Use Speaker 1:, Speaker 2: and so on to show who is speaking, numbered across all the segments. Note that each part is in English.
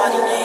Speaker 1: somebody's name,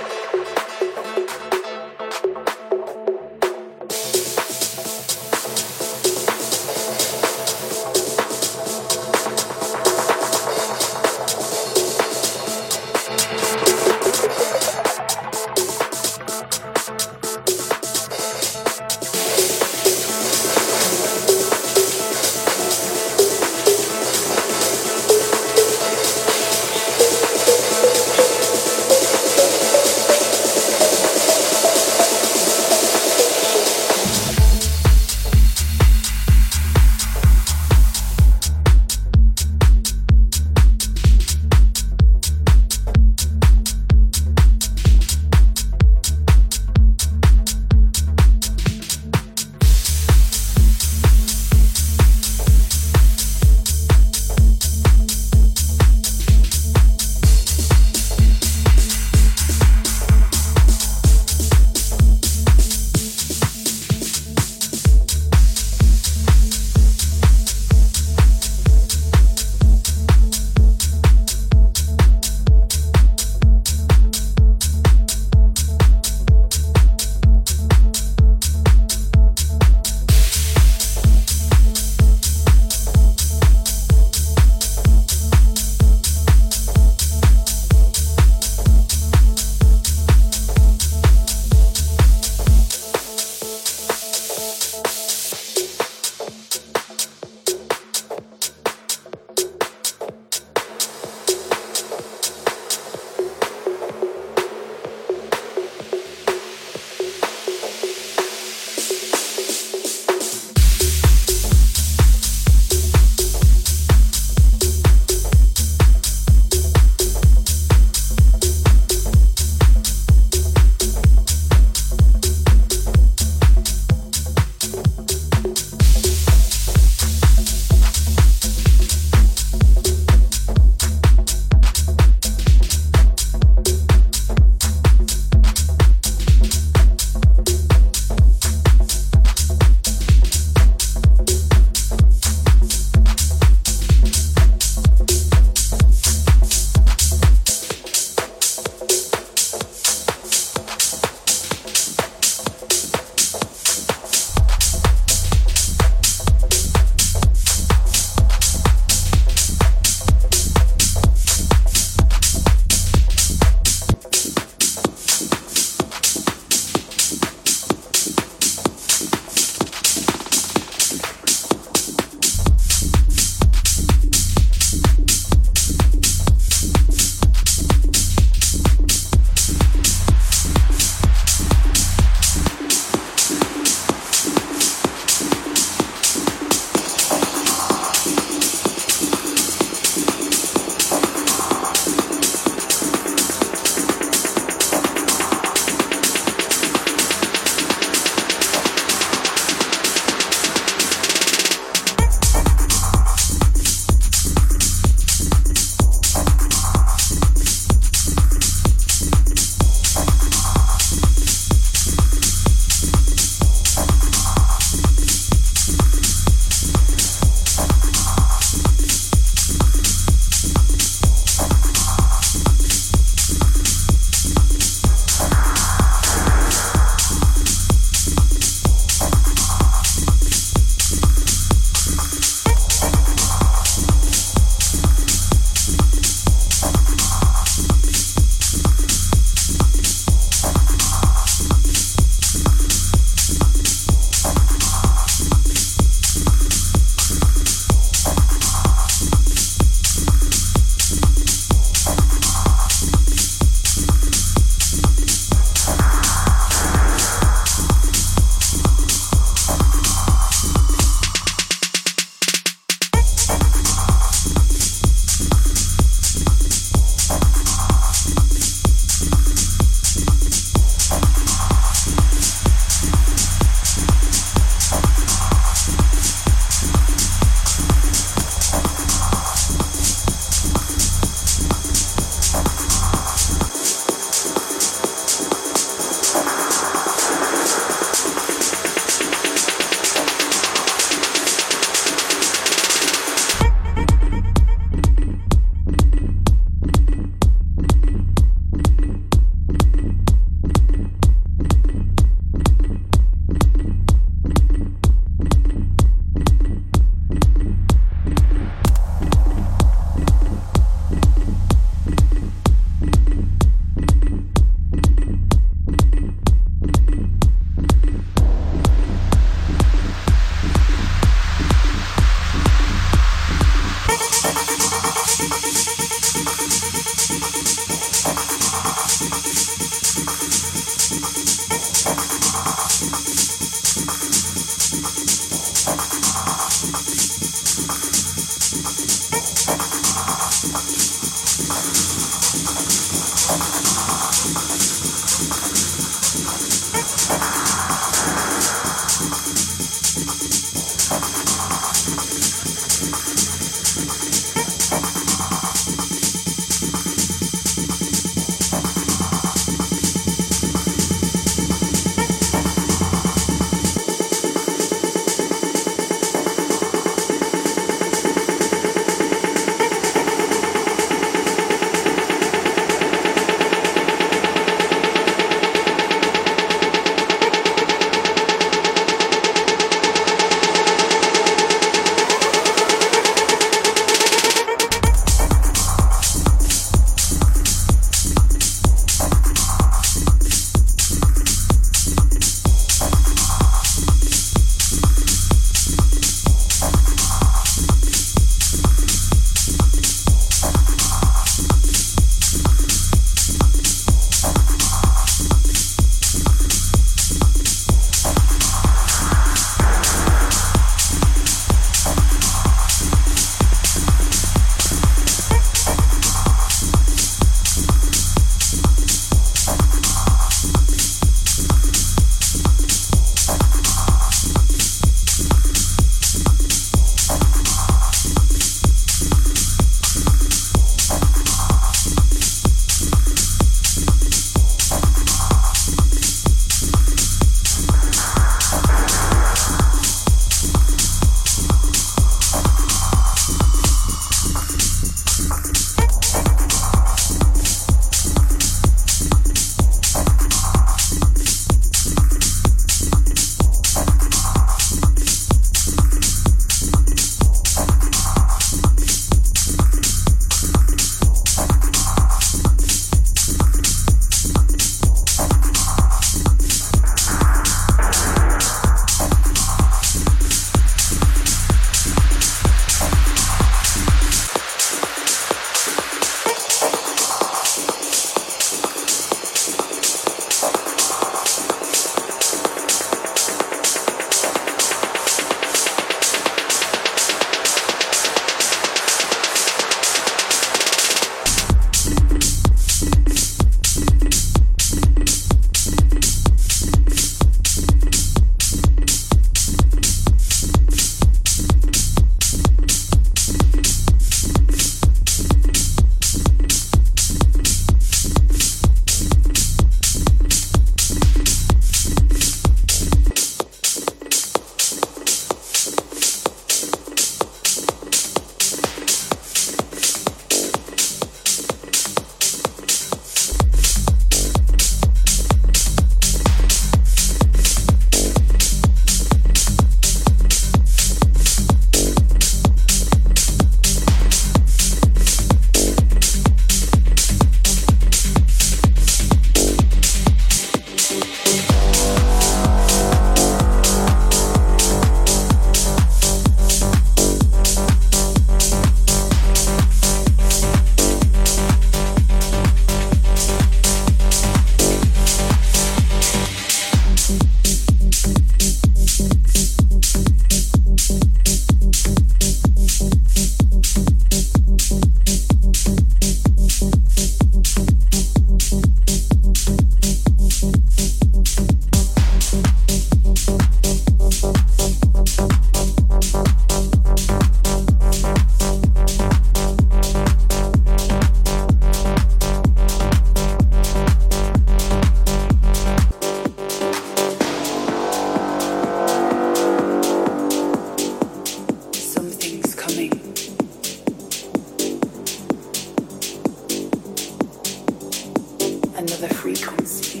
Speaker 2: the frequency.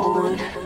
Speaker 2: Turned